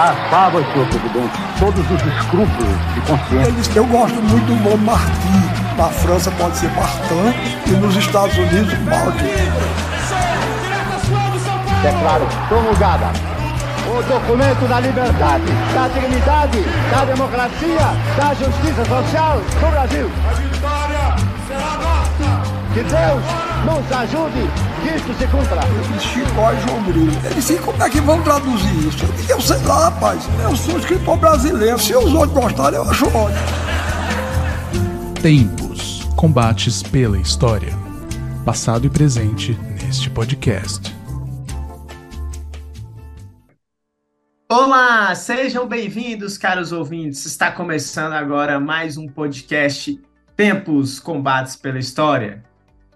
Ah, sábado, senhor presidente, todos os escrúpulos de consciência. Eu gosto muito do nome Martim. Na França pode ser Martin e nos Estados Unidos Martin. Declaro promulgada o documento da liberdade, da dignidade, da democracia, da justiça social do Brasil. A vitória será nossa! Que Deus nos ajude que isso se cumpra. Chicó e João Grilo. Eu disse, como é que vão traduzir isso? Eu disse, eu sei lá, rapaz. Eu sou escritor brasileiro. Se os outros gostarem, eu acho ótimo. Tempos. Combates pela história. Passado e presente neste podcast. Olá, sejam bem-vindos, caros ouvintes. Está começando agora mais um podcast Tempos Combates pela História.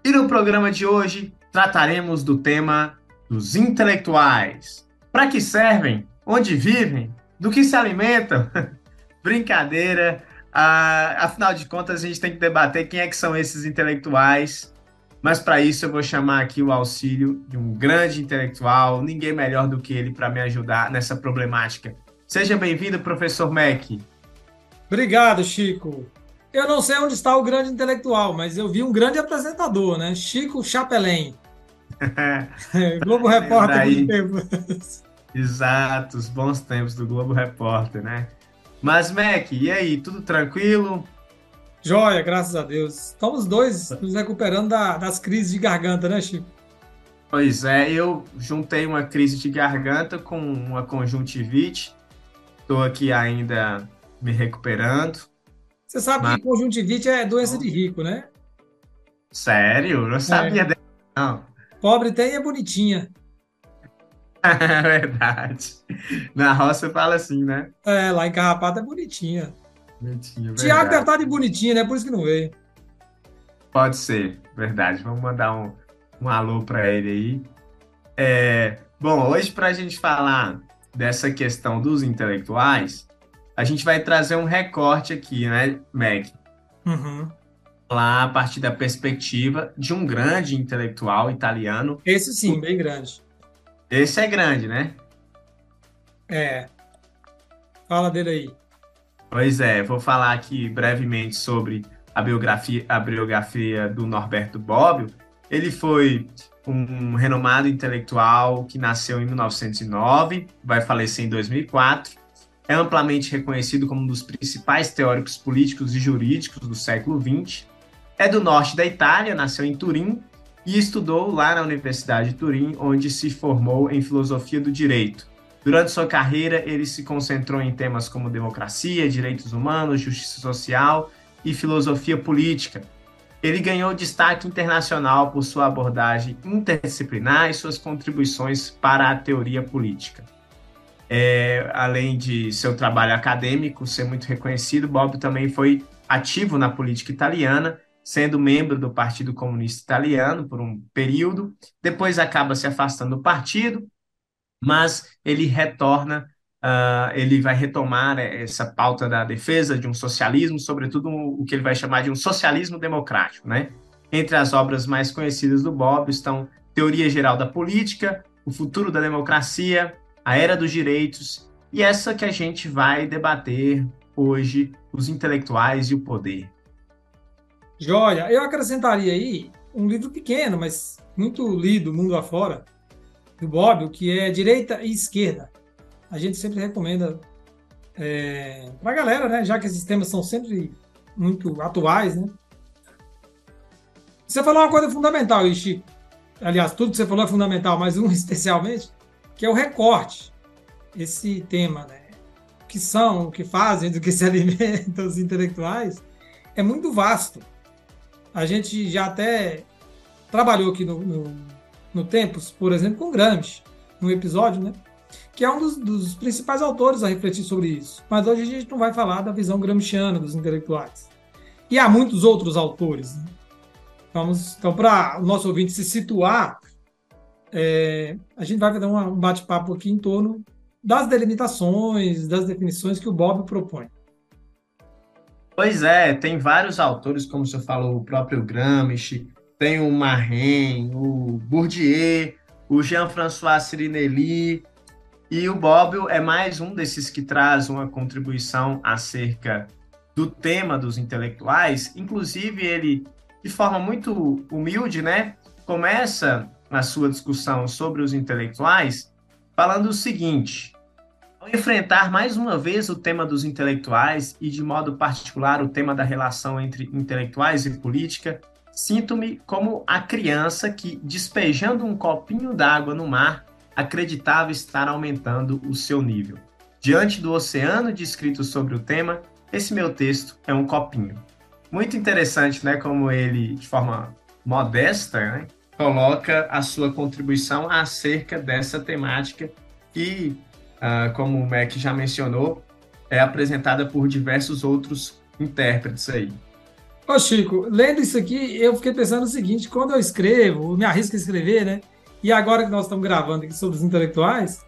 E no programa de hoje trataremos do tema dos intelectuais. Para que servem? Onde vivem? Do que se alimentam? Brincadeira. Ah, afinal de contas, a gente tem que debater quem é que são esses intelectuais. Mas para isso eu vou chamar aqui o auxílio de um grande intelectual, ninguém melhor do que ele para me ajudar nessa problemática. Seja bem-vindo, professor Mac. Obrigado, Chico. Eu não sei onde está o grande intelectual, mas eu vi um grande apresentador, né? Chico Chapelin. Globo Repórter Daí, Exato, os bons tempos do Globo Repórter, né? Mas, Mac, e aí, tudo tranquilo? Joia, graças a Deus. Estamos dois nos recuperando da, das crises de garganta, né, Chico? Pois é, eu juntei uma crise de garganta com uma conjuntivite. Estou aqui ainda me recuperando. Você sabe Mas... que conjuntivite é doença de rico, né? Sério? Não sabia é. dessa, não. Pobre tem é bonitinha. É verdade. Na roça fala assim, né? É, lá em Carrapato é bonitinha. Bonitinha, Tiago deve estar de bonitinha, né? Por isso que não veio. Pode ser, verdade. Vamos mandar um, um alô para ele aí. É, bom, hoje para a gente falar dessa questão dos intelectuais, a gente vai trazer um recorte aqui, né, Meg? Uhum. A partir da perspectiva de um grande intelectual italiano. Esse sim, bem grande. Esse é grande, né? É. Fala dele aí. Pois é, vou falar aqui brevemente sobre a biografia, a biografia do Norberto Bobbio. Ele foi um renomado intelectual que nasceu em 1909, vai falecer em 2004. É amplamente reconhecido como um dos principais teóricos políticos e jurídicos do século XX. É do norte da Itália, nasceu em Turim e estudou lá na Universidade de Turim, onde se formou em filosofia do direito. Durante sua carreira, ele se concentrou em temas como democracia, direitos humanos, justiça social e filosofia política. Ele ganhou destaque internacional por sua abordagem interdisciplinar e suas contribuições para a teoria política. É, além de seu trabalho acadêmico ser muito reconhecido, Bob também foi ativo na política italiana sendo membro do Partido Comunista Italiano por um período, depois acaba se afastando do partido, mas ele retorna, uh, ele vai retomar essa pauta da defesa de um socialismo, sobretudo o que ele vai chamar de um socialismo democrático, né? Entre as obras mais conhecidas do Bob estão Teoria Geral da Política, O Futuro da Democracia, A Era dos Direitos e essa que a gente vai debater hoje, Os Intelectuais e o Poder. Joia. Eu acrescentaria aí um livro pequeno, mas muito lido mundo afora, do Bob, que é Direita e Esquerda. A gente sempre recomenda é, para a galera, né? Já que esses temas são sempre muito atuais, né? Você falou uma coisa fundamental Chico. Aliás, tudo que você falou é fundamental, mas um especialmente, que é o recorte. Esse tema, né? O que são, o que fazem, do que se alimentam os intelectuais, é muito vasto. A gente já até trabalhou aqui no, no, no Tempos, por exemplo, com Gramsci, num episódio, né? Que é um dos, dos, principais autores a refletir sobre isso. Mas hoje a gente não vai falar da visão gramsciana dos intelectuais. E há muitos outros autores. Né? Vamos, então, para o nosso ouvinte se situar, é, a gente vai fazer um bate-papo aqui em torno das delimitações, das definições que o Bob propõe. Pois é, tem vários autores, como você falou, o próprio Gramsci, tem o Marin, o Bourdieu, o Jean-François Sirinelli, e o Bobbio é mais um desses que traz uma contribuição acerca do tema dos intelectuais. Inclusive, ele, de forma muito humilde, né, começa a sua discussão sobre os intelectuais falando o seguinte: enfrentar mais uma vez o tema dos intelectuais e, de modo particular, o tema da relação entre intelectuais e política, sinto-me como a criança que, despejando um copinho d'água no mar, acreditava estar aumentando o seu nível. Diante do oceano de escritos sobre o tema, esse meu texto é um copinho. Muito interessante, né, como ele, de forma modesta, né, coloca a sua contribuição acerca dessa temática uh, como o Mac já mencionou, é apresentada por diversos outros intérpretes aí. Ô Chico, lendo isso aqui, eu fiquei pensando o seguinte, quando eu escrevo, me arrisco a escrever, né, e agora que nós estamos gravando aqui sobre os intelectuais,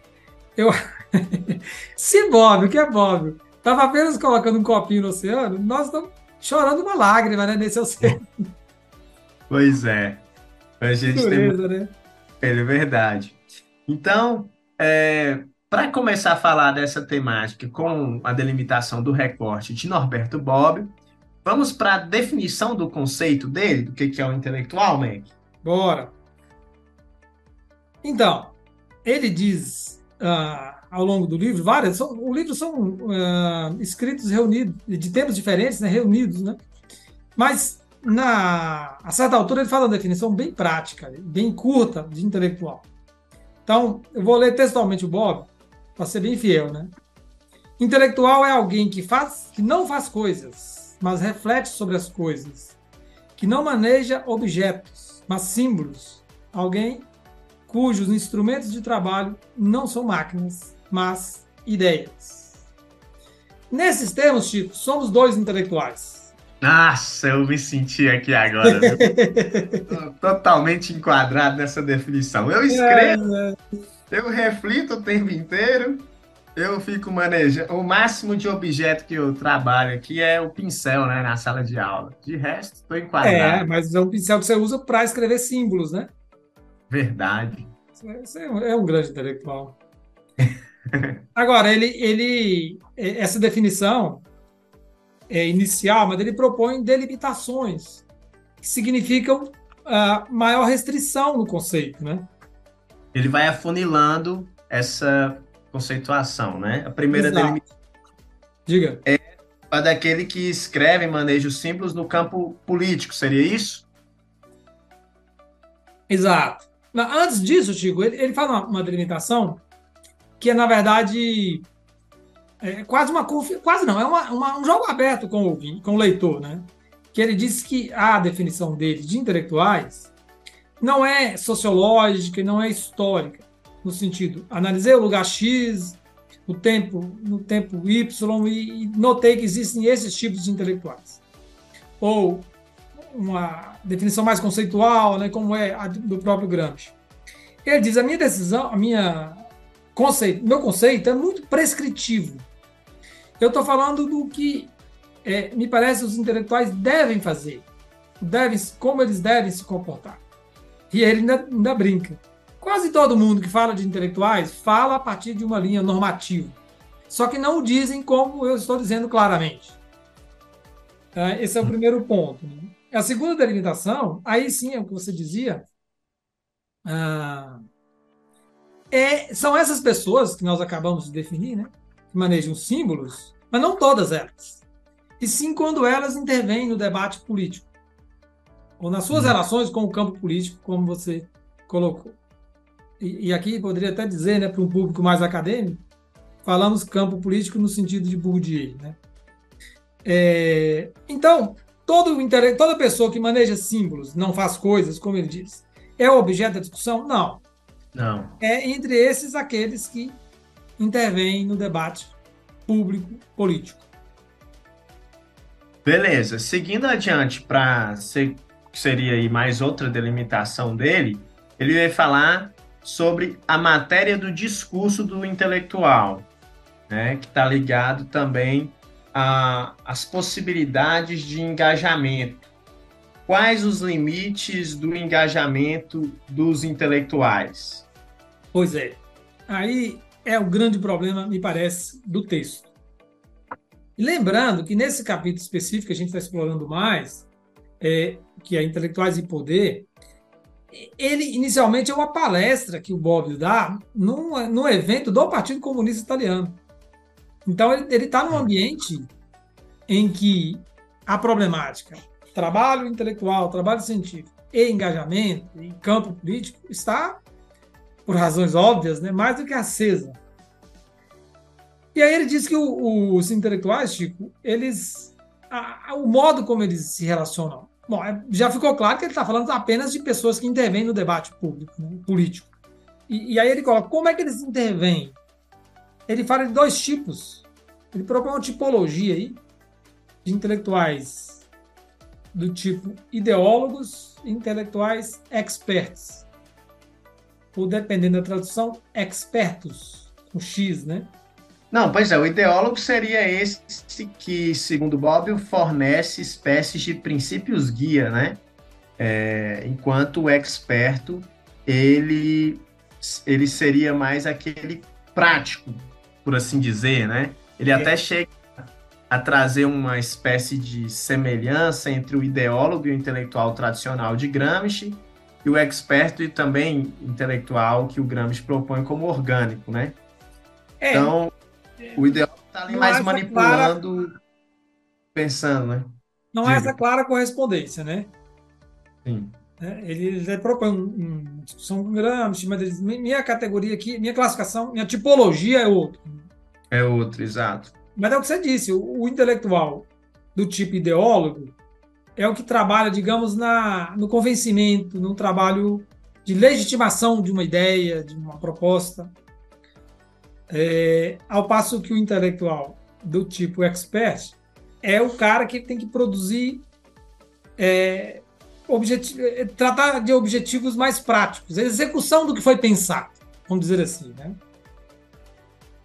eu. Se Bob, o que é Bob, estava apenas colocando um copinho no oceano, nós estamos chorando uma lágrima né, nesse oceano. Pois é. A gente Dureza, tem. Né? É verdade. Então, é, para começar a falar dessa temática com a delimitação do recorte de Norberto Bob, vamos para a definição do conceito dele, do que é o intelectual, Mac? Bora. Então, ele diz uh, ao longo do livro, várias, o livro são uh, escritos reunidos, de tempos diferentes, né, reunidos, né? Mas, na, a certa altura, ele fala uma definição bem prática, bem curta de intelectual. Então, eu vou ler textualmente o Bob, para ser bem fiel, né? Intelectual é alguém que faz, que não faz coisas, mas reflete sobre as coisas, que não maneja objetos, mas símbolos. Alguém cujos instrumentos de trabalho não são máquinas, mas ideias. Nesses termos, Chico, somos dois intelectuais. Nossa, eu me senti aqui agora. totalmente enquadrado nessa definição. Eu escrevo, é, é. Eu reflito o tempo inteiro, eu fico manejando. O máximo de objeto que eu trabalho aqui é o pincel, né, na sala de aula. De resto, estou enquadrado. É, mas é um pincel que você usa para escrever símbolos, né? Verdade. Você é um grande intelectual. Agora, ele, ele, essa definição é inicial, mas ele propõe delimitações que significam uh, maior restrição no conceito, né? Ele vai afunilando essa conceituação, né? A primeira delimitação Diga. é a daquele que escreve e maneja os símbolos no campo político, seria isso? Exato. Antes disso, Chico, ele, ele faz uma, uma delimitação que é, na verdade, é quase uma quase não, é uma, uma, um jogo aberto com o, com o leitor, né? Que ele diz que a definição dele de intelectuais não é sociológica e não é histórica, no sentido, analisei o lugar X, no tempo, no tempo Y e, e notei que existem esses tipos de intelectuais. Ou uma definição mais conceitual, né, como é a do próprio Gramsci. Ele diz: a minha decisão, a minha conceito, meu conceito é muito prescritivo. Eu estou falando do que é, me parece os intelectuais devem fazer, devem, como eles devem se comportar. E ele ainda, ainda brinca. Quase todo mundo que fala de intelectuais fala a partir de uma linha normativa. Só que não o dizem como eu estou dizendo claramente. É, esse é o primeiro ponto. Né? A segunda delimitação, aí sim é o que você dizia, ah, é, são essas pessoas que nós acabamos de definir, né? Que manejam símbolos, mas não todas elas. E sim quando elas intervêm no debate político. Ou nas suas hum. relações com o campo político, como você colocou. E, e aqui poderia até dizer, né, para um público mais acadêmico, falamos campo político no sentido de Bourdieu, né? É, então, todo toda pessoa que maneja símbolos não faz coisas, como ele diz, é objeto da discussão? Não. Não. É entre esses aqueles que intervêm no debate público político. Beleza. Seguindo adiante para ser seria aí mais outra delimitação dele, ele vai falar sobre a matéria do discurso do intelectual, né, que está ligado também às possibilidades de engajamento quais os limites do engajamento dos intelectuais? Pois é. Aí é o grande problema, me parece, do texto. lembrando que nesse capítulo específico que a gente está explorando mais, é, que é Intelectuais e Poder, ele inicialmente é uma palestra que o Bobbio dá num, num evento do Partido Comunista Italiano. Então ele está num ambiente em que a problemática trabalho intelectual, trabalho científico e engajamento em campo político está, por razões óbvias, né, mais do que acesa. E aí ele diz que o, os intelectuais, Chico, eles, a, a, o modo como eles se relacionam, bom, é, já ficou claro que ele está falando apenas de pessoas que intervêm no debate público, né, político. E, e aí ele coloca como é que eles intervêm. Ele fala de dois tipos. Ele propõe uma tipologia aí de intelectuais do tipo ideólogos intelectuais experts. Ou, dependendo da tradução, expertos, com X, né? Não, pois é, o ideólogo seria esse que, segundo Bob, fornece espécies de princípios guia, né? É, enquanto o experto, ele, ele seria mais aquele prático, por assim dizer, né? Ele é. até chega a trazer uma espécie de semelhança entre o ideólogo e o intelectual tradicional de Gramsci e o experto e também intelectual que o Gramsci propõe como orgânico, né? É, então, o ideólogo está ali mais manipulando, clara, pensando, né? Não Diga. é essa clara correspondência, né? Sim. É, ele, ele propõe uma discussão com Gramsci, mas ele, minha categoria aqui, minha classificação, minha tipologia é outra. É outra, exato. Mas é o que você disse, o, o intelectual do tipo ideólogo é o que trabalha, digamos, na, no convencimento, no trabalho de legitimação de uma ideia, de uma proposta. É, ao passo que o intelectual do tipo expert é o cara que tem que produzir, é, é tratar de objetivos mais práticos, execução do que foi pensado, vamos dizer assim. Né?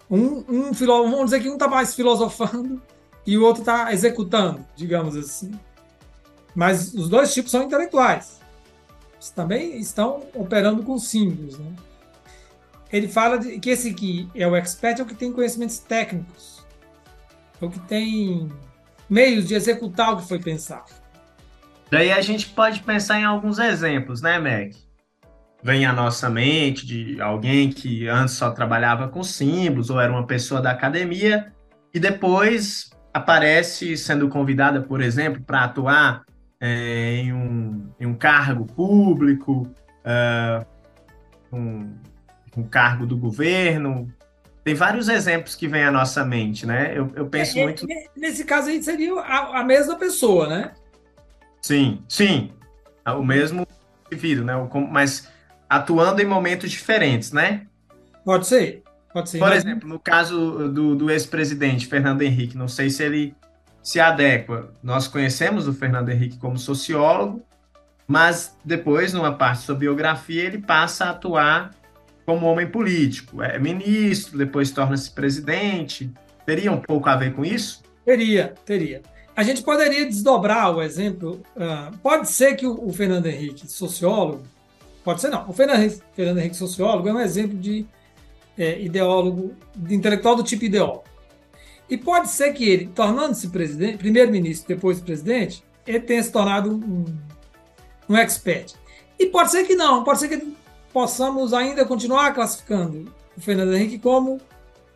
Um, um vamos dizer que um está mais filosofando e o outro está executando, digamos assim. Mas os dois tipos são intelectuais. Eles também estão operando com símbolos. Né? Ele fala de, que esse aqui é o expert, é o que tem conhecimentos técnicos, é o que tem meios de executar o que foi pensado. Daí a gente pode pensar em alguns exemplos, né, Meg? vem à nossa mente de alguém que antes só trabalhava com símbolos ou era uma pessoa da academia e depois aparece sendo convidada, por exemplo, para atuar é, em, um, em, um, cargo público, uh, um, um, cargo do governo. Tem vários exemplos que vêm à nossa mente, né? Eu, eu penso é, muito. Nesse caso aí seria a, a mesma pessoa, né? Sim, sim. O mesmo indivíduo, né? Mas atuando em momentos diferentes, né? Pode ser. Pode ser. Por exemplo, no caso do, do ex-presidente Fernando Henrique, não sei se ele se adequa. Nós conhecemos o Fernando Henrique como sociólogo, mas depois, numa parte de sua biografia, ele passa a atuar como homem político. É ministro, depois torna-se presidente. Teria um pouco a ver com isso? Teria, teria. A gente poderia desdobrar o exemplo. Uh, pode ser que o, o Fernando Henrique, sociólogo, Pode ser não. O Fernando Henrique, Fernando Henrique sociólogo, é um exemplo de é, ideólogo, de intelectual do tipo ideólogo. E pode ser que ele, tornando-se presidente, primeiro-ministro, depois presidente, ele tenha se tornado um, um expert. E pode ser que não, pode ser que possamos ainda continuar classificando o Fernando Henrique como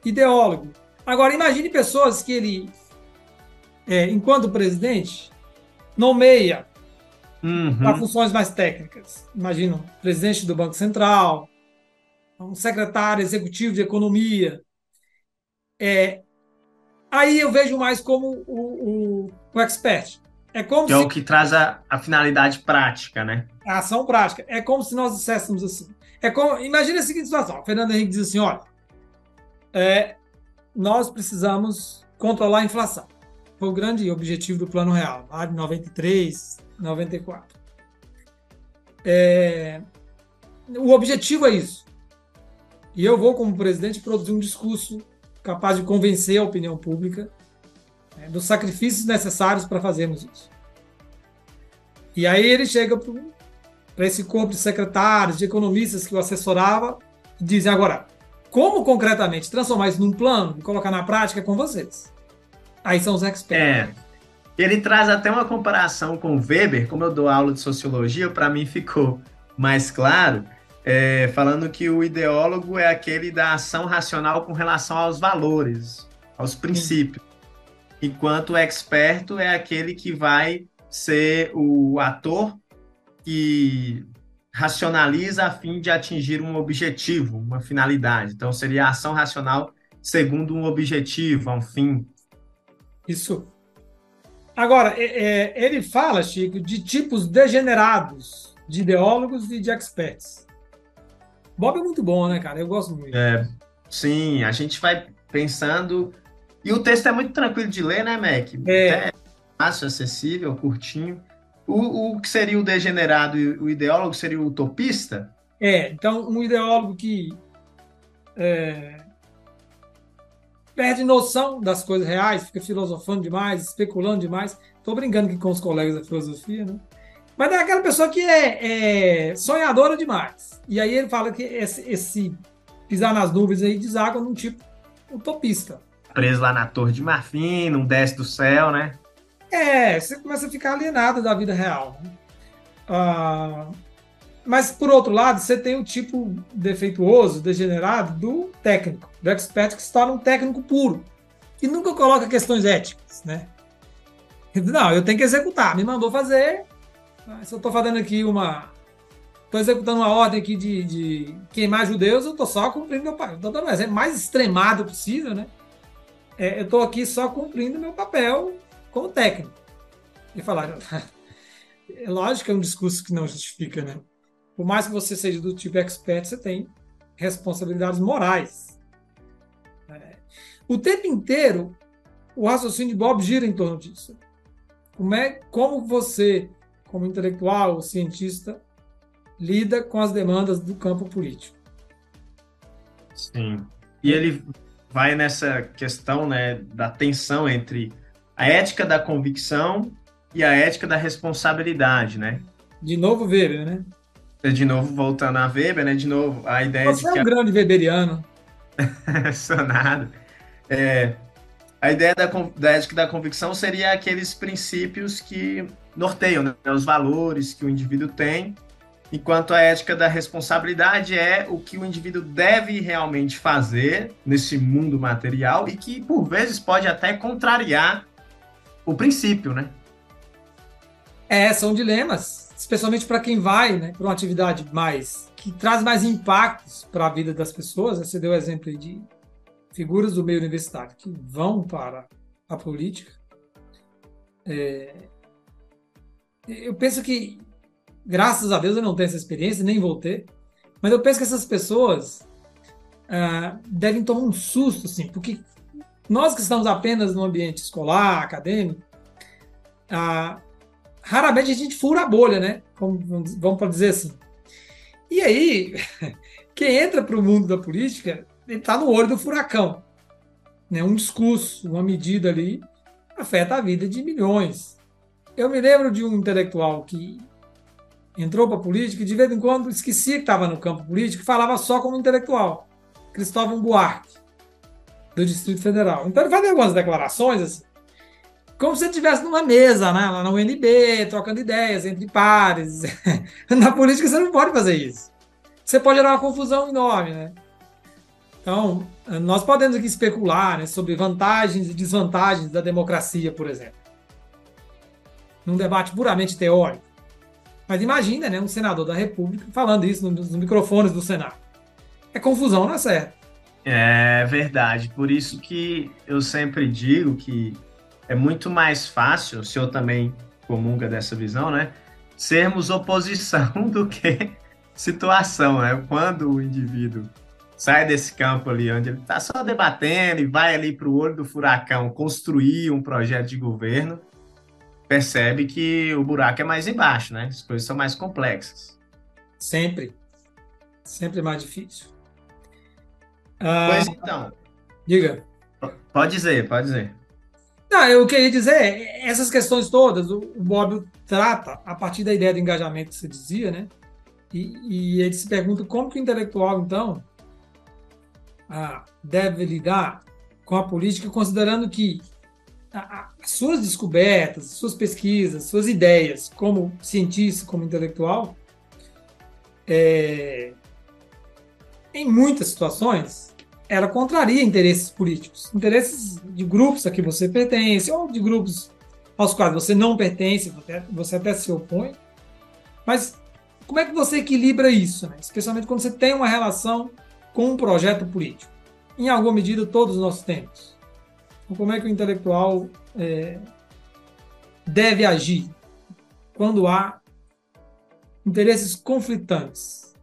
ideólogo. Agora, imagine pessoas que ele, é, enquanto presidente, nomeia uhum. para funções mais técnicas. Imagina, presidente do Banco Central, um secretário executivo de economia. É, aí eu vejo mais como o, o, o expert. É como que se... é o que traz a, a finalidade prática, né? A ação prática. É como se nós disséssemos assim. É como, imagina a seguinte situação: o Fernando Henrique diz assim: olha, é, nós precisamos controlar a inflação. Foi o grande objetivo do Plano Real, lá de 93, 94. É, o objetivo é isso. E eu vou, como presidente, produzir um discurso capaz de convencer a opinião pública né, dos sacrifícios necessários para fazermos isso. E aí ele chega para esse corpo de secretários, de economistas que o assessorava, e dizem agora, como concretamente transformar isso num plano e colocar na prática é com vocês. Aí são os experts. É. Ele traz até uma comparação com Weber, como eu dou aula de sociologia, para mim ficou mais claro, é, falando que o ideólogo é aquele da ação racional com relação aos valores, aos princípios, enquanto o experto é aquele que vai ser o ator que racionaliza a fim de atingir um objetivo, uma finalidade. Então, seria a ação racional segundo um objetivo, um fim. Isso. Agora, é, é, ele fala, Chico, de tipos degenerados de ideólogos e de experts. Bob é muito bom, né, cara? Eu gosto muito. É, sim, a gente vai pensando. E o texto é muito tranquilo de ler, né, Mac? É. é fácil, acessível, curtinho. O, o que seria o degenerado e o ideólogo seria o utopista? É, então um ideólogo que é, perde noção das coisas reais, fica filosofando demais, especulando demais. Estou brincando aqui com os colegas da filosofia, né? Mas é aquela pessoa que é, é sonhadora demais. E aí ele fala que esse, esse pisar nas nuvens aí deságua num tipo utopista. Preso lá na Torre de Marfim, não desce do céu, né? É, você começa a ficar alienado da vida real. Ah, mas, por outro lado, você tem o tipo defeituoso, degenerado do técnico, do expert que se torna um técnico puro, que nunca coloca questões éticas, né? Não, eu tenho que executar. Me mandou fazer. Se eu estou fazendo aqui uma. Estou executando uma ordem aqui de, de queimar judeus, eu estou só cumprindo meu papel. Estou dando um exemplo mais extremado possível, né? É, eu estou aqui só cumprindo meu papel como técnico. E falaram, é lógico que é um discurso que não justifica, né? Por mais que você seja do tipo expert, você tem responsabilidades morais. É. O tempo inteiro, o raciocínio de Bob gira em torno disso. Como, é, como você, como intelectual cientista, lida com as demandas do campo político. Sim. E ele vai nessa questão né, da tensão entre a ética da convicção e a ética da responsabilidade, né? De novo Weber, né? É, de novo, voltando a Weber, né? De novo, a ideia Você de é que... um a... grande weberiano. Sonado. É, a ideia da, da ética da convicção seria aqueles princípios que norteiam né? os valores que o indivíduo tem, enquanto a ética da responsabilidade é o que o indivíduo deve realmente fazer nesse mundo material e que, por vezes, pode até contrariar o princípio, né? É, são dilemas, especialmente para quem vai né, para uma atividade mais que traz mais impactos para a vida das pessoas. Você deu o exemplo de figuras do meio universitário que vão para a política. É, eu penso que, graças a Deus, eu não tenho essa experiência, nem vou ter, mas eu penso que essas pessoas ah, devem tomar um susto, assim, porque nós que estamos apenas no ambiente escolar, acadêmico, ah, raramente a gente fura a bolha, né? Vamos, vamos dizer assim. E aí, quem entra para o mundo da política, ele está no olho do furacão. Né? Um discurso, uma medida ali, afeta a vida de milhões. Eu me lembro de um intelectual que entrou para a política e de vez em quando esquecia que estava no campo político e falava só como intelectual. Cristóvão Buarque do Distrito Federal. Então ele fazia algumas declarações assim, como se estivesse numa mesa, né, lá na UNB, trocando ideias entre pares. na política você não pode fazer isso. Você pode gerar uma confusão enorme, né? Então, nós podemos aqui especular né, sobre vantagens e desvantagens da democracia, por exemplo. Num debate puramente teórico. Mas imagina, né, um senador da República falando isso nos microfones do Senado. É confusão, não é certo? É verdade. Por isso que eu sempre digo que é muito mais fácil, o senhor também comunga dessa visão, né? Sermos oposição do que situação, né? Quando o indivíduo sai desse campo ali, onde ele está só debatendo e vai ali para o olho do furacão construir um projeto de governo, percebe que o buraco é mais embaixo, né? As coisas são mais complexas. Sempre. Sempre mais difícil. Ah, pois então. Diga. Pode dizer, pode dizer. Não, eu queria dizer, essas questões todas, o, Bob trata a partir da ideia do engajamento que você dizia, né? E, e ele se pergunta como que o intelectual, então, ah, deve lidar com a política, considerando que as suas descobertas, suas pesquisas, suas ideias, como cientista, como intelectual, é, em muitas situações, ela contraria interesses políticos, interesses de grupos a que você pertence, ou de grupos aos quais você não pertence, você até se opõe. Mas como é que você equilibra isso, né? especialmente quando você tem uma relação com um projeto político? Em alguma medida, todos nós temos. Então, como é que o intelectual é, deve agir quando há interesses conflitantes?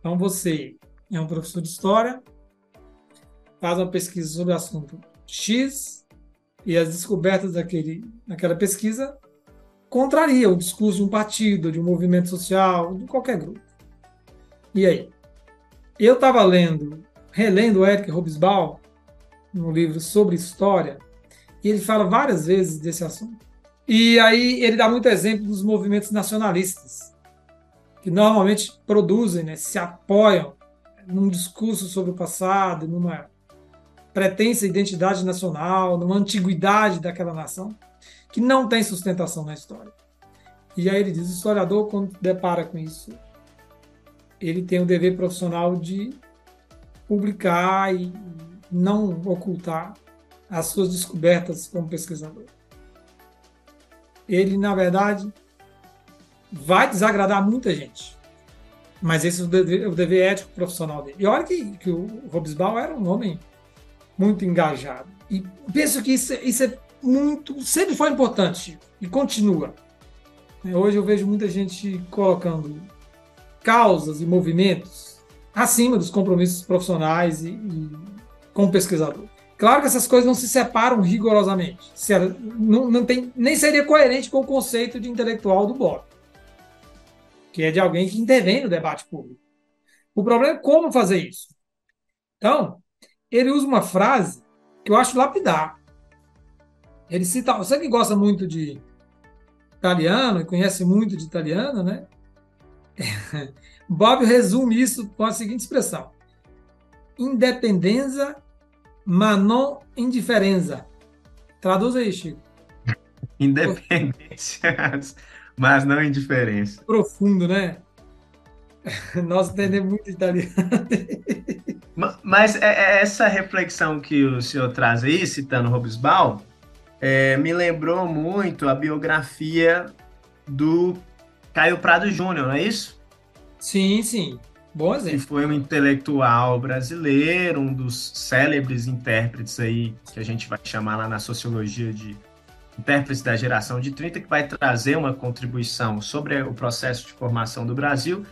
Então, você é um professor de história, faz uma pesquisa sobre o assunto X e as descobertas daquele, daquela pesquisa contraria o discurso de um partido, de um movimento social, de qualquer grupo. E aí? Eu estava lendo, relendo o Eric Hobsbawm, no livro sobre história, e ele fala várias vezes desse assunto. E aí ele dá muito exemplo dos movimentos nacionalistas, que normalmente produzem, né, se apoiam num discurso sobre o passado, numa pretensa identidade nacional, numa antiguidade daquela nação, que não tem sustentação na história. E aí ele diz: o historiador, quando depara com isso, ele tem o dever profissional de publicar e não ocultar as suas descobertas como pesquisador. Ele, na verdade, vai desagradar muita gente. Mas esse é o dever, o dever ético profissional dele. E olha que, que o Robesbal era um homem muito engajado. E penso que isso, isso é muito, sempre foi importante e continua. Hoje eu vejo muita gente colocando causas e movimentos acima dos compromissos profissionais e, e como pesquisador. Claro que essas coisas não se separam rigorosamente. Não, não tem, nem seria coerente com o conceito de intelectual do Bob, que é de alguém que intervém no debate público. O problema é como fazer isso. Então, ele usa uma frase que eu acho lapidar. Ele cita, você que gosta muito de italiano e conhece muito de italiano, né? Bob resume isso com a seguinte expressão: independência, mas não indiferença. Traduz aí, Chico. Independência, mas não indiferença. Profundo, né? Nós entendemos muito italiano. Mas é, é essa reflexão que o senhor traz aí, citando Robesbal, é, me lembrou muito a biografia do Caio Prado Júnior, não é isso? Sim, sim. Bom exemplo. Que foi um intelectual brasileiro, um dos célebres intérpretes aí, que a gente vai chamar lá na sociologia de intérpretes da geração de 30, que vai trazer uma contribuição sobre o processo de formação do Brasil,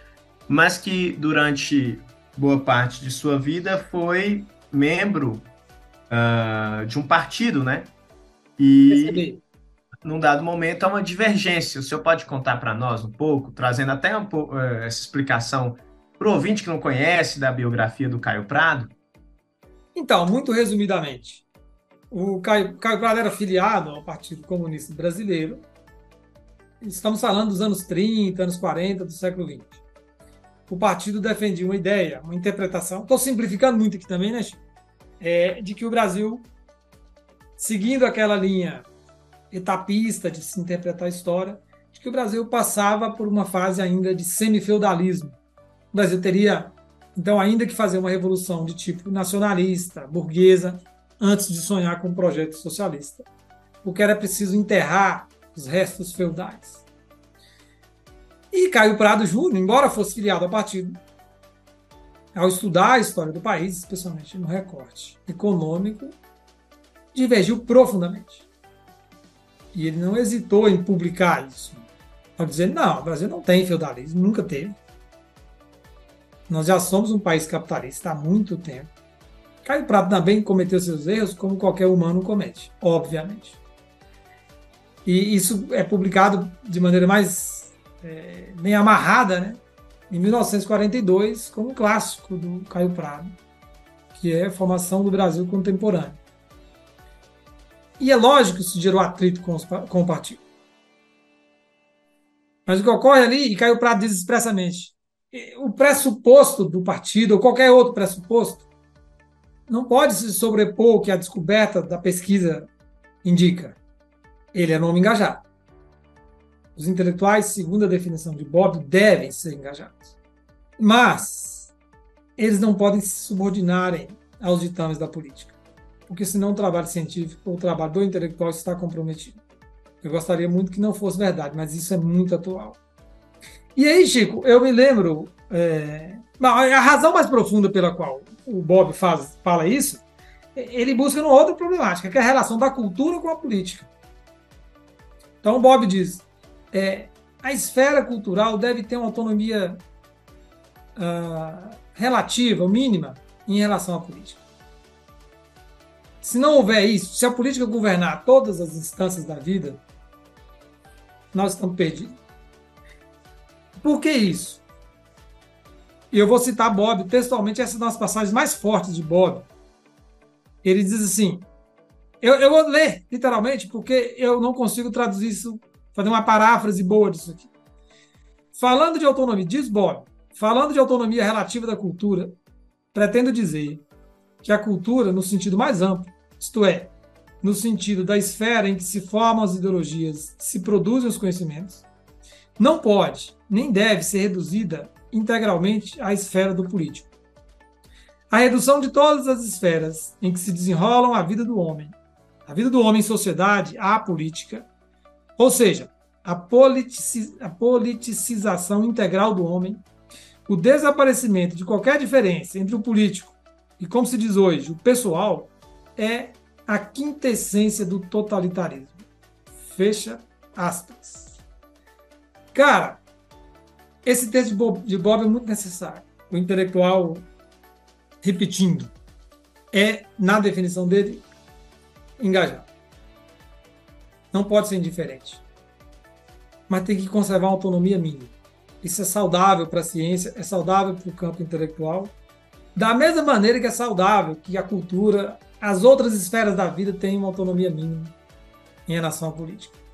mas que durante boa parte de sua vida foi membro uh, de um partido, né? E Percebi. num dado momento há uma divergência. O senhor pode contar para nós um pouco, trazendo até um pouco, uh, essa explicação para o ouvinte que não conhece da biografia do Caio Prado? Então, muito resumidamente, o Caio, Caio Prado era filiado ao Partido Comunista Brasileiro. Estamos falando dos anos 30, anos 40 do século XX. O partido defendia uma ideia, uma interpretação, estou simplificando muito aqui também, né? É, de que o Brasil seguindo aquela linha etapista de se interpretar a história, de que o Brasil passava por uma fase ainda de semifeudalismo. O Brasil teria, então, ainda que fazer uma revolução de tipo nacionalista, burguesa, antes de sonhar com um projeto socialista. Porque era preciso enterrar os restos feudais. E Caio Prado Júnior, embora fosse filiado ao partido, ao estudar a história do país, especialmente no recorte econômico, divergiu profundamente. E ele não hesitou em publicar isso. Ao dizer, não, o Brasil não tem feudalismo, nunca teve. Nós já somos um país capitalista há muito tempo. Caio Prado também cometeu seus erros, como qualquer humano comete, obviamente. E isso é publicado de maneira mais é, bem amarrada, né? em 1942, como clássico do Caio Prado, que é formação do Brasil contemporâneo. E é lógico que isso gerou atrito com, os, com o partido. Mas o que ocorre ali, e Caio Prado diz expressamente, o pressuposto do partido, ou qualquer outro pressuposto, não pode se sobrepor o que a descoberta da pesquisa indica. Ele é nome engajado. Os intelectuais, segundo a definição de Bob, devem ser engajados. Mas eles não podem se subordinarem aos ditames da política, porque senão o trabalho científico ou o trabalho do intelectual está comprometido. Eu gostaria muito que não fosse verdade, mas isso é muito atual. E aí, Chico, eu me lembro. É, a razão mais profunda pela qual o Bob faz, fala isso, ele busca numa outra problemática, que é a relação da cultura com a política. Então, o Bob diz: é, a esfera cultural deve ter uma autonomia uh, relativa, mínima, em relação à política. Se não houver isso, se a política governar todas as instâncias da vida, nós estamos perdidos. Por que isso? E eu vou citar Bob textualmente, essa é uma das passagens mais fortes de Bob. Ele diz assim: eu, eu vou ler literalmente, porque eu não consigo traduzir isso, fazer uma paráfrase boa disso aqui. Falando de autonomia, diz Bob, falando de autonomia relativa da cultura, pretendo dizer que a cultura, no sentido mais amplo, isto é, no sentido da esfera em que se formam as ideologias, se produzem os conhecimentos, não pode nem deve ser reduzida integralmente à esfera do político. A redução de todas as esferas em que se desenrolam a vida do homem, a vida do homem em sociedade, à política, ou seja, a, politici a politicização integral do homem, o desaparecimento de qualquer diferença entre o político e, como se diz hoje, o pessoal, é a quintessência do totalitarismo. Fecha aspas. Cara, esse texto de Bob, de Bob é muito necessário. O intelectual, repetindo, é, na definição dele, engajado. Não pode ser indiferente. Mas tem que conservar uma autonomia mínima. Isso é saudável para a ciência, é saudável para o campo intelectual. Da mesma maneira que é saudável que a cultura, as outras esferas da vida têm uma autonomia mínima em relação à política.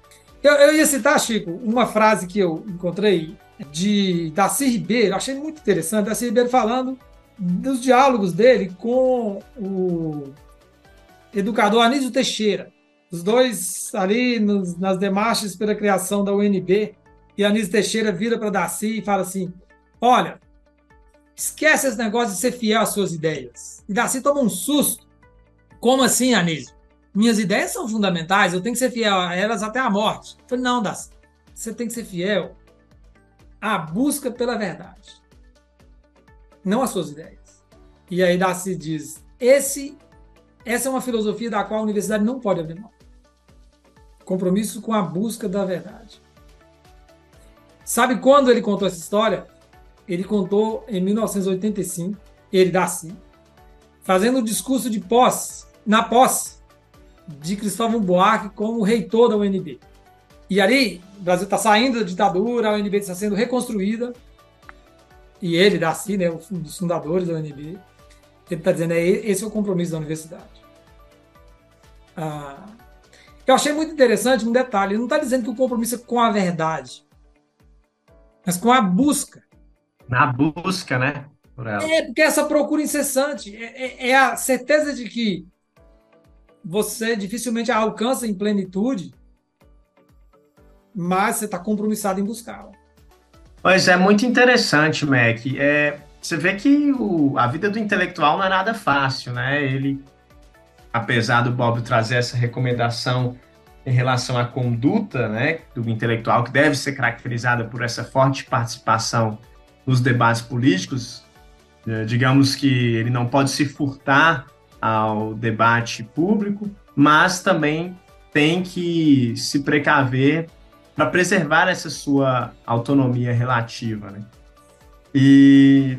Eu, eu ia citar, Chico, uma frase que eu encontrei de Darcy Ribeiro, achei muito interessante, Darcy Ribeiro falando dos diálogos dele com o educador Anísio Teixeira. Os dois ali nos, nas demarches pela criação da UNB, e Anísio Teixeira vira para Darcy e fala assim: Olha, esquece esse negócio de ser fiel às suas ideias. E Darcy toma um susto. Como assim, Anísio? Minhas ideias são fundamentais, eu tenho que ser fiel a elas até a morte. Eu falei: Não, Darcy, você tem que ser fiel a busca pela verdade, não as suas ideias. E aí Darcy diz: esse, essa é uma filosofia da qual a universidade não pode abrir mão. Compromisso com a busca da verdade. Sabe quando ele contou essa história? Ele contou em 1985, ele Darcy, fazendo o um discurso de posse, na posse de Cristóvão Buarque como reitor da UNB. E ali, o Brasil está saindo da ditadura, a UNB está sendo reconstruída. E ele, Darcy, né, um dos fundadores da UNB, ele está dizendo, é, esse é o compromisso da universidade. Ah, eu achei muito interessante um detalhe, ele não está dizendo que o compromisso é com a verdade, mas com a busca. Na busca, né? Por. É, porque essa procura incessante é, é, é a certeza de que você dificilmente a alcança em plenitude mas você está compromissado em buscá-la. Pois é, muito interessante, Mac. É, você vê que o, a vida do intelectual não é nada fácil, né? Ele, apesar do Bob trazer essa recomendação em relação à conduta né, do intelectual, que deve ser caracterizada por essa forte participação nos debates políticos, é, digamos que ele não pode se furtar ao debate público, mas também tem que se precaver para preservar essa sua autonomia relativa. Né? E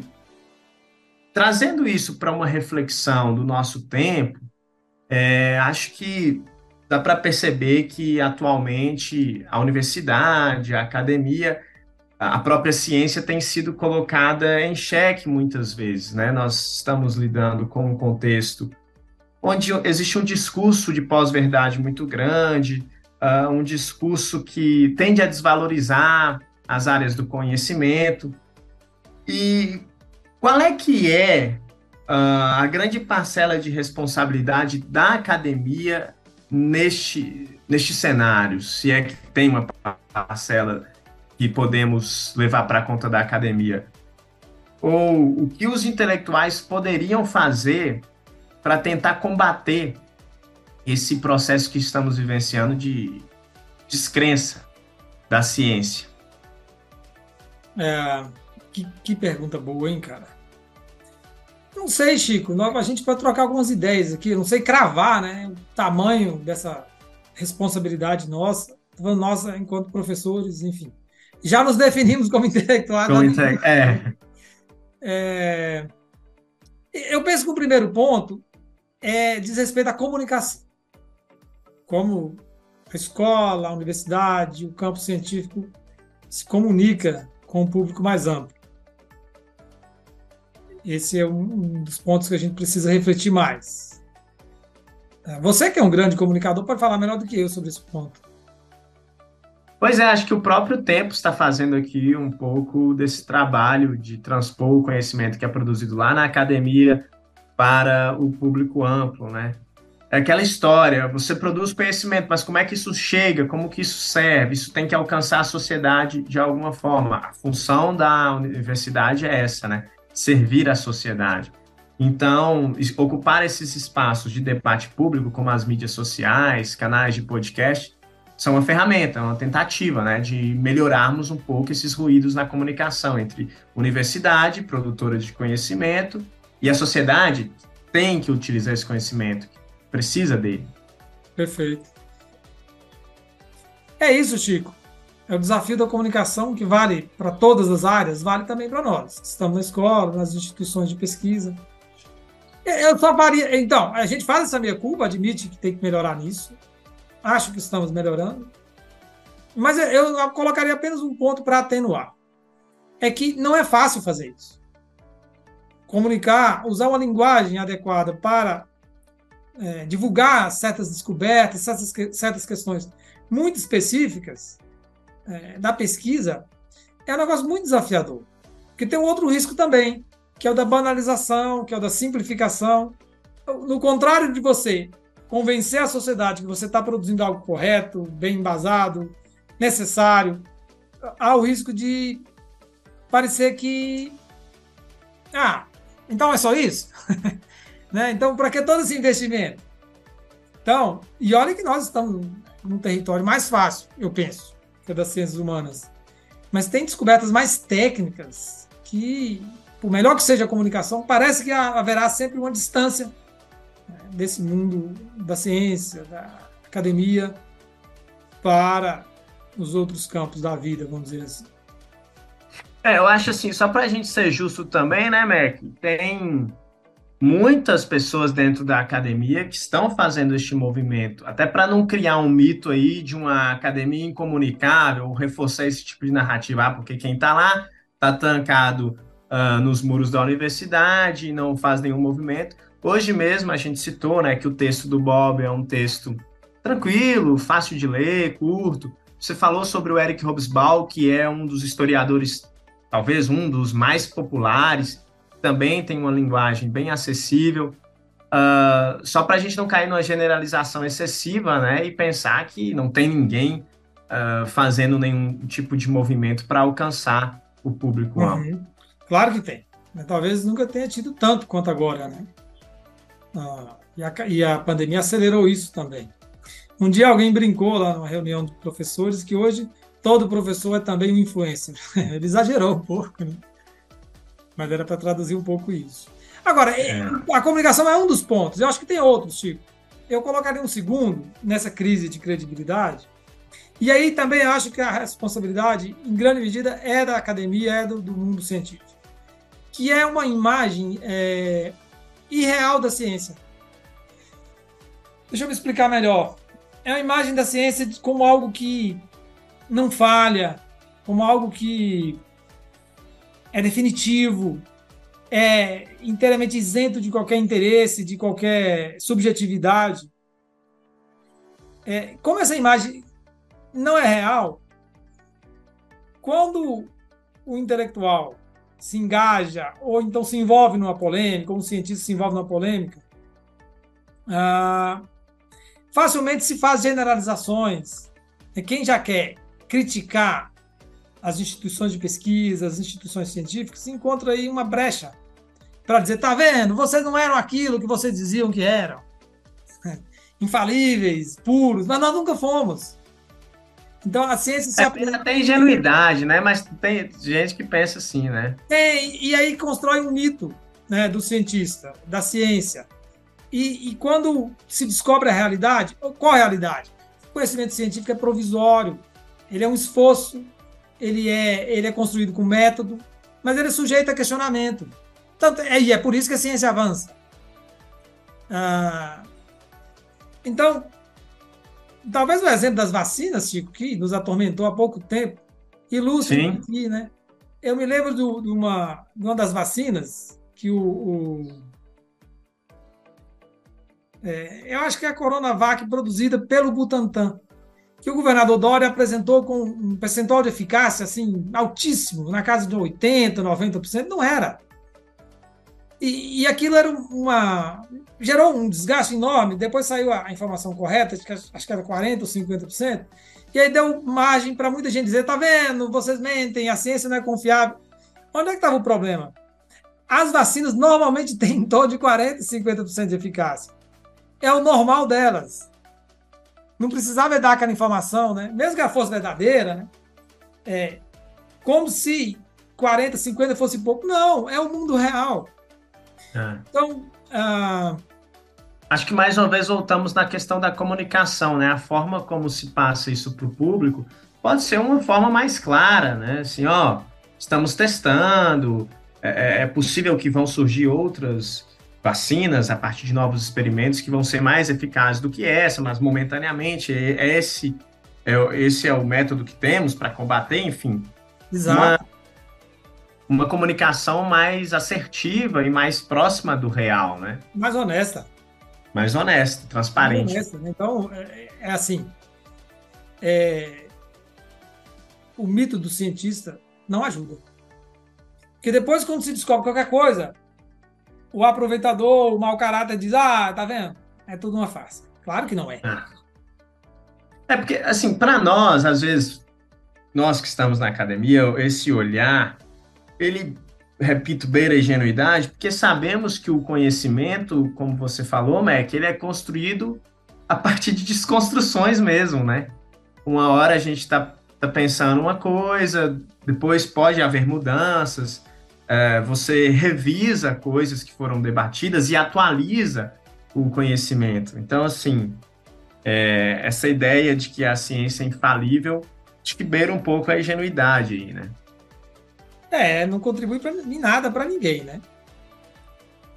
trazendo isso para uma reflexão do nosso tempo, é, acho que dá para perceber que atualmente a universidade, a academia, a própria ciência tem sido colocada em xeque muitas vezes. Né? Nós estamos lidando com um contexto onde existe um discurso de pós-verdade muito grande, uh, um discurso que tende a desvalorizar as áreas do conhecimento. E qual é que é uh, a grande parcela de responsabilidade da academia neste, neste cenário? Se é que tem uma parcela que podemos levar para conta da academia? Ou o que os intelectuais poderiam fazer para tentar combater esse processo que estamos vivenciando de descrença da ciência? É, que, que pergunta boa, hein, cara? Não sei, Chico. A gente pode trocar algumas ideias aqui. Não sei cravar, né? O tamanho dessa responsabilidade nossa, nossa enquanto professores, enfim. Já nos definimos como intelectuais. Como inte é. é. Eu penso que o primeiro ponto é diz respeito à comunicação. Como a escola, a universidade, o campo científico se comunica com o público mais amplo. Esse é um dos pontos que a gente precisa refletir mais. Você que é um grande comunicador pode falar melhor do que eu sobre esse ponto. Pois é, acho que o próprio tempo está fazendo aqui um pouco desse trabalho de transpor o conhecimento que é produzido lá na academia para o público amplo, né? É aquela história, você produz conhecimento, mas como é que isso chega? Como que isso serve? Isso tem que alcançar a sociedade de alguma forma. A função da universidade é essa, né? Servir a sociedade. Então, ocupar esses espaços de debate público, como as mídias sociais, canais de podcast, são uma ferramenta, uma tentativa né, de melhorarmos um pouco esses ruídos na comunicação entre universidade, produtora de conhecimento, e a sociedade tem que utilizar esse conhecimento, precisa dele. Perfeito. É isso, Chico. É o desafio da comunicação que vale para todas as áreas, vale também para nós. Estamos na escola, nas instituições de pesquisa. Eu só varia. Então, a gente faz essa minha culpa, admite que tem que melhorar nisso. Acho que estamos melhorando. Mas eu colocaria apenas um ponto para atenuar. É que não é fácil fazer isso. Comunicar, usar uma linguagem adequada para é, divulgar certas descobertas, certas, certas questões muito específicas é, da pesquisa, é um negócio muito desafiador. Porque tem um outro risco também, que é o da banalização, que é o da simplificação. No contrário de você convencer a sociedade que você está produzindo algo correto, bem embasado, necessário, há o risco de parecer que. Ah, então é só isso? né? Então, para que todo esse investimento? Então, e olha que nós estamos num território mais fácil, eu penso, que é das ciências humanas. Mas tem descobertas mais técnicas que por melhor que seja a comunicação, parece que haverá sempre uma distância desse mundo da ciência, da academia, para os outros campos da vida, vamos dizer assim. É, eu acho assim, só para a gente ser justo também, né, Mac? Tem muitas pessoas dentro da academia que estão fazendo este movimento, até para não criar um mito aí de uma academia incomunicável, ou reforçar esse tipo de narrativa, ah, porque quem está lá está tancado uh, nos muros da universidade, não faz nenhum movimento. Hoje mesmo a gente citou né, que o texto do Bob é um texto tranquilo, fácil de ler, curto. Você falou sobre o Eric Hobsbawm, que é um dos historiadores, talvez um dos mais populares, também tem uma linguagem bem acessível. Uh, só para a gente não cair numa generalização excessiva né, e pensar que não tem ninguém uh, fazendo nenhum tipo de movimento para alcançar o público uhum. Claro que tem. Talvez nunca tenha tido tanto quanto agora, né? Ah, e, a, e a pandemia acelerou isso também. Um dia alguém brincou lá numa reunião de professores que hoje todo professor é também um influencer. Ele exagerou um pouco, né? Mas era para traduzir um pouco isso. Agora, é. a comunicação é um dos pontos. Eu acho que tem outros, Chico. Eu colocaria um segundo nessa crise de credibilidade. E aí também acho que a responsabilidade, em grande medida, é da academia, é do, do mundo científico que é uma imagem é, irreal da ciência. Deixa eu me explicar melhor. É uma imagem da ciência como algo que não falha, como algo que é definitivo, é inteiramente isento de qualquer interesse, de qualquer subjetividade. É, como essa imagem não é real, quando o intelectual se engaja ou então se envolve numa polêmica, ou um cientista se envolve numa polêmica, ah, facilmente se faz generalizações. Quem já quer criticar as instituições de pesquisa, as instituições científicas, encontra aí uma brecha para dizer, tá vendo, vocês não eram aquilo que vocês diziam que eram. Infalíveis, puros, mas nós nunca fomos. Então a ciência se é, aplica... Tem ingenuidade, né? Mas tem gente que pensa assim, né? Tem, e aí constrói um mito né, do cientista, da ciência. E, e quando se descobre a realidade, qual a realidade? O conhecimento científico é provisório, ele é um esforço, ele é, ele é construído com método, mas ele é sujeito a questionamento. Tanto, é, e é por isso que a ciência avança. Ah, então, talvez o exemplo das vacinas, Chico, que nos atormentou há pouco tempo, ilustre aqui, né? Eu me lembro do, de, uma, de uma das vacinas que o, o é, eu acho que é a Coronavac produzida pelo Butantan, que o governador Dória apresentou com um percentual de eficácia assim altíssimo, na casa de 80%, 90%, não era. E, e, aquilo era uma. gerou um desgaste enorme. Depois saiu a, informação correta, acho que, era 40% ou 50%, e aí deu margem para muita gente dizer: tá vendo, vocês mentem, a ciência não é confiável. Onde é que estava o problema? As vacinas normalmente têm em torno de 40% e 50% de eficácia. É o normal delas. Não precisava dar aquela informação, né? Mesmo que ela fosse verdadeira, né? É, como se 40, 50 fosse pouco. Não, é o mundo real. É. Então. Uh... Acho que mais uma vez voltamos na questão da comunicação, né? A forma como se passa isso para o público pode ser uma forma mais clara, né? Assim, ó, estamos testando, é, é, é possível que vão surgir outras vacinas a partir de novos experimentos que vão ser mais eficazes do que essa, mas momentaneamente é, é esse é, esse é o método que temos para combater, enfim. Exato uma comunicação mais assertiva e mais próxima do real, né? Mais honesta. Mais honesta, transparente. Mais honesta. Né? Então, é, é assim, é, o mito do cientista não ajuda. Porque depois, quando se descobre qualquer coisa, o aproveitador, o mau caráter diz, ah, tá vendo? É tudo uma farsa. Claro que não é. Ah. É porque, assim, para nós, às vezes, nós que estamos na academia, esse olhar ele, repito, beira a ingenuidade, porque sabemos que o conhecimento, como você falou, Mac, ele é construído a partir de desconstruções mesmo, né? Uma hora a gente está tá pensando uma coisa, depois pode haver mudanças, é, você revisa coisas que foram debatidas e atualiza o conhecimento. Então, assim, é, essa ideia de que a ciência é infalível, acho que beira um pouco a ingenuidade aí, né? É, não contribui em nada para ninguém, né?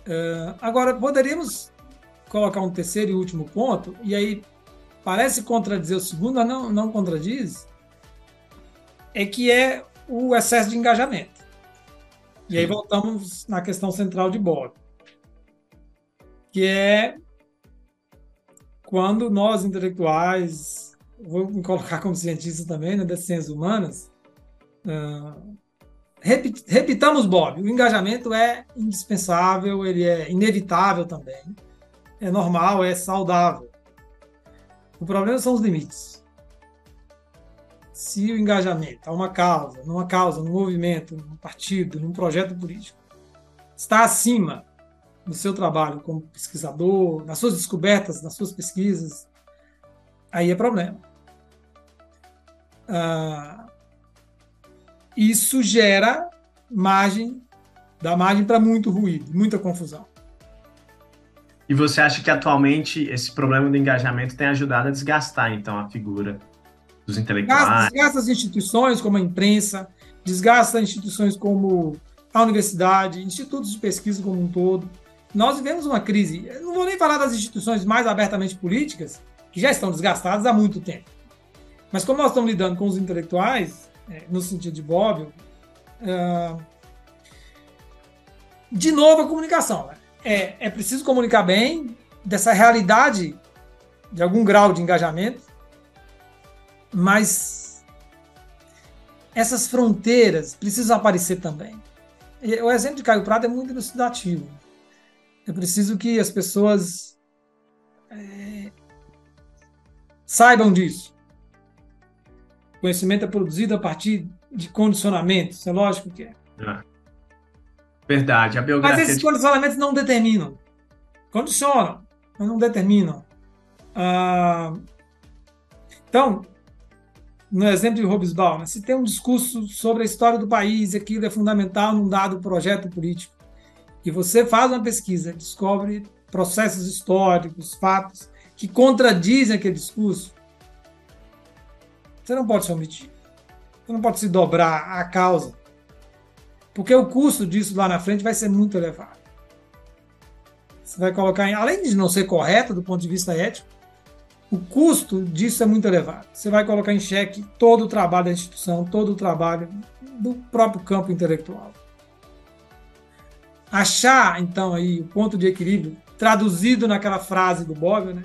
Uh, agora, poderíamos colocar um terceiro e último ponto, e aí parece contradizer o segundo, mas não, não contradiz, é que é o excesso de engajamento. E aí voltamos na questão central de Bob, que é quando nós intelectuais, vou me colocar como cientista também, né, das ciências humanas, uh, repitamos, Bob, o engajamento é indispensável, ele é inevitável também, é normal, é saudável. O problema são os limites. Se o engajamento a uma causa, numa causa, num movimento, num partido, num projeto político, está acima do seu trabalho como pesquisador, nas suas descobertas, nas suas pesquisas, aí é problema. Ah, isso gera margem, dá margem para muito ruído, muita confusão. E você acha que atualmente esse problema do engajamento tem ajudado a desgastar, então, a figura dos intelectuais? Desgasta as instituições como a imprensa, desgasta instituições como a universidade, institutos de pesquisa como um todo. Nós vivemos uma crise, não vou nem falar das instituições mais abertamente políticas, que já estão desgastadas há muito tempo. Mas como nós estamos lidando com os intelectuais, no sentido de Bob, uh, de novo, a comunicação. Né? É, é preciso comunicar bem dessa realidade de algum grau de engajamento, mas essas fronteiras precisam aparecer também. O exemplo de Caio Prado é muito elucidativo. É preciso que as pessoas é, saibam disso. Conhecimento é produzido a partir de condicionamentos, é lógico que é. é. Verdade, a biografia. Mas esses condicionamentos não determinam. Condicionam, mas não determinam. Ah, então, no exemplo de Robesbal, né, se tem um discurso sobre a história do país, aquilo é fundamental num dado projeto político, e você faz uma pesquisa, descobre processos históricos, fatos que contradizem aquele discurso, você não pode se omitir. Você não pode se dobrar à causa. Porque o custo disso lá na frente vai ser muito elevado. Você vai colocar, em, além de não ser correto do ponto de vista ético, o custo disso é muito elevado. Você vai colocar em xeque todo o trabalho da instituição, todo o trabalho do próprio campo intelectual. Achar, então, aí o ponto de equilíbrio, traduzido naquela frase do Bobbio, né?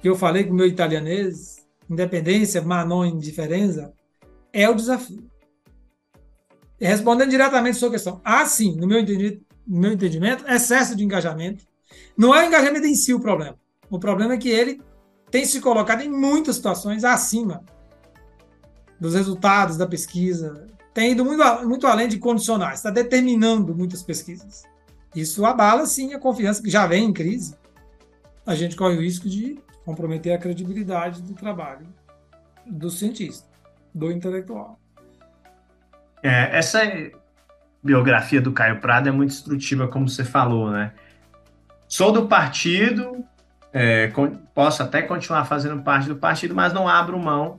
Que eu falei com o meu italianês, independência, ma non indiferenza, é o desafio. E respondendo diretamente à sua questão, há sim, no meu, no meu entendimento, excesso de engajamento. Não é o engajamento em si o problema. O problema é que ele tem se colocado em muitas situações acima dos resultados da pesquisa, tem ido muito, muito além de condicionais, está determinando muitas pesquisas. Isso abala, sim, a confiança que já vem em crise. A gente corre o risco de comprometer a credibilidade do trabalho do cientista, do intelectual. É, essa biografia do Caio Prado é muito instrutiva, como você falou, né? Sou do partido, é, posso até continuar fazendo parte do partido, mas não abro mão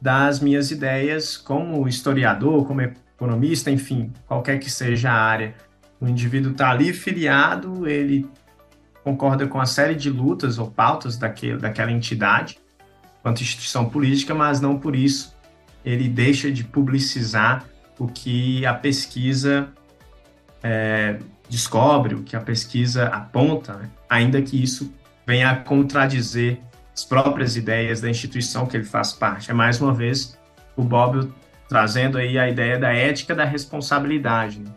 das minhas ideias como historiador, como economista, enfim, qualquer que seja a área. O indivíduo está ali filiado, ele concorda com a série de lutas ou pautas daquele, daquela entidade, quanto instituição política, mas não por isso ele deixa de publicizar o que a pesquisa é, descobre, o que a pesquisa aponta, né? ainda que isso venha a contradizer as próprias ideias da instituição que ele faz parte. É mais uma vez o Bob trazendo aí a ideia da ética da responsabilidade. Né?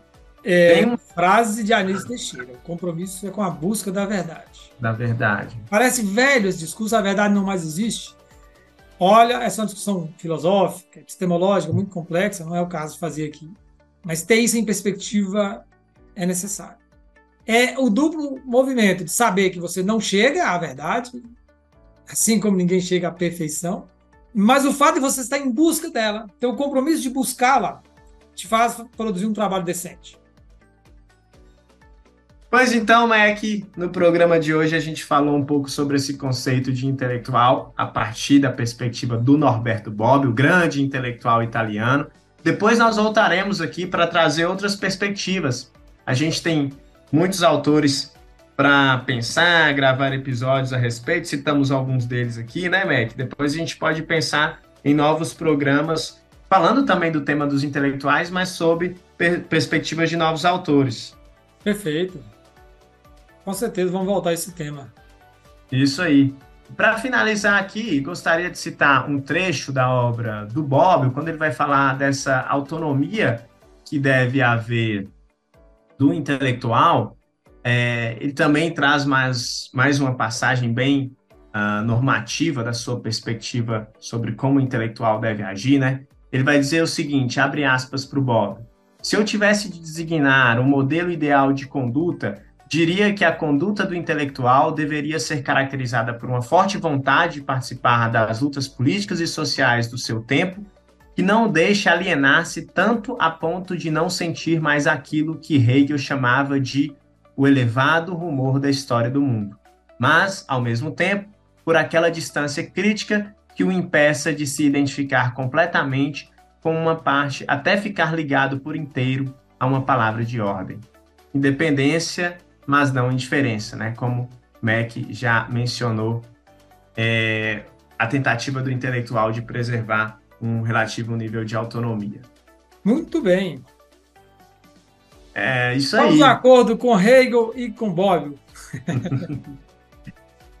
É Tem uma frase de Anísio Teixeira: o compromisso é com a busca da verdade. Da verdade. Parece velho esse discurso, a verdade não mais existe. Olha, essa é uma discussão filosófica, epistemológica, muito complexa, não é o caso de fazer aqui. Mas ter isso em perspectiva é necessário é o duplo movimento de saber que você não chega à verdade, assim como ninguém chega à perfeição, mas o fato de você estar em busca dela, ter o compromisso de buscá-la, te faz produzir um trabalho decente. Pois então, Mac, no programa de hoje a gente falou um pouco sobre esse conceito de intelectual a partir da perspectiva do Norberto Bobbio, grande intelectual italiano. Depois nós voltaremos aqui para trazer outras perspectivas. A gente tem muitos autores para pensar, gravar episódios a respeito. Citamos alguns deles aqui, né, Mac? Depois a gente pode pensar em novos programas, falando também do tema dos intelectuais, mas sob per perspectivas de novos autores. Perfeito. Com certeza vamos voltar a esse tema. Isso aí. Para finalizar aqui, gostaria de citar um trecho da obra do Bob, quando ele vai falar dessa autonomia que deve haver do intelectual, é, ele também traz mais, mais uma passagem bem uh, normativa da sua perspectiva sobre como o intelectual deve agir, né? Ele vai dizer o seguinte, abre aspas para o Bob. Se eu tivesse de designar um modelo ideal de conduta, diria que a conduta do intelectual deveria ser caracterizada por uma forte vontade de participar das lutas políticas e sociais do seu tempo que não o deixe alienar-se tanto a ponto de não sentir mais aquilo que Hegel chamava de o elevado rumor da história do mundo, mas, ao mesmo tempo, por aquela distância crítica que o impeça de se identificar completamente com uma parte até ficar ligado por inteiro a uma palavra de ordem. Independência, mas não indiferença, né? Como Mac já mencionou, é, a tentativa do intelectual de preservar um relativo nível de autonomia. Muito bem. É isso Estamos aí. de acordo com Hegel e com Bobbio.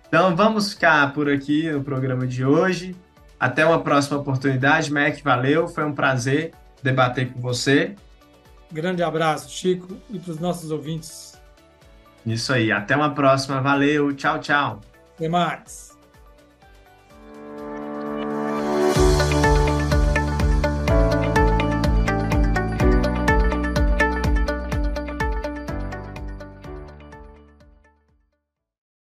Então vamos ficar por aqui no programa de hoje. Até uma próxima oportunidade, Mac. Valeu, foi um prazer debater com você. Grande abraço, Chico, e para os nossos ouvintes. Isso aí, até uma próxima. Valeu, tchau, tchau. Até mais.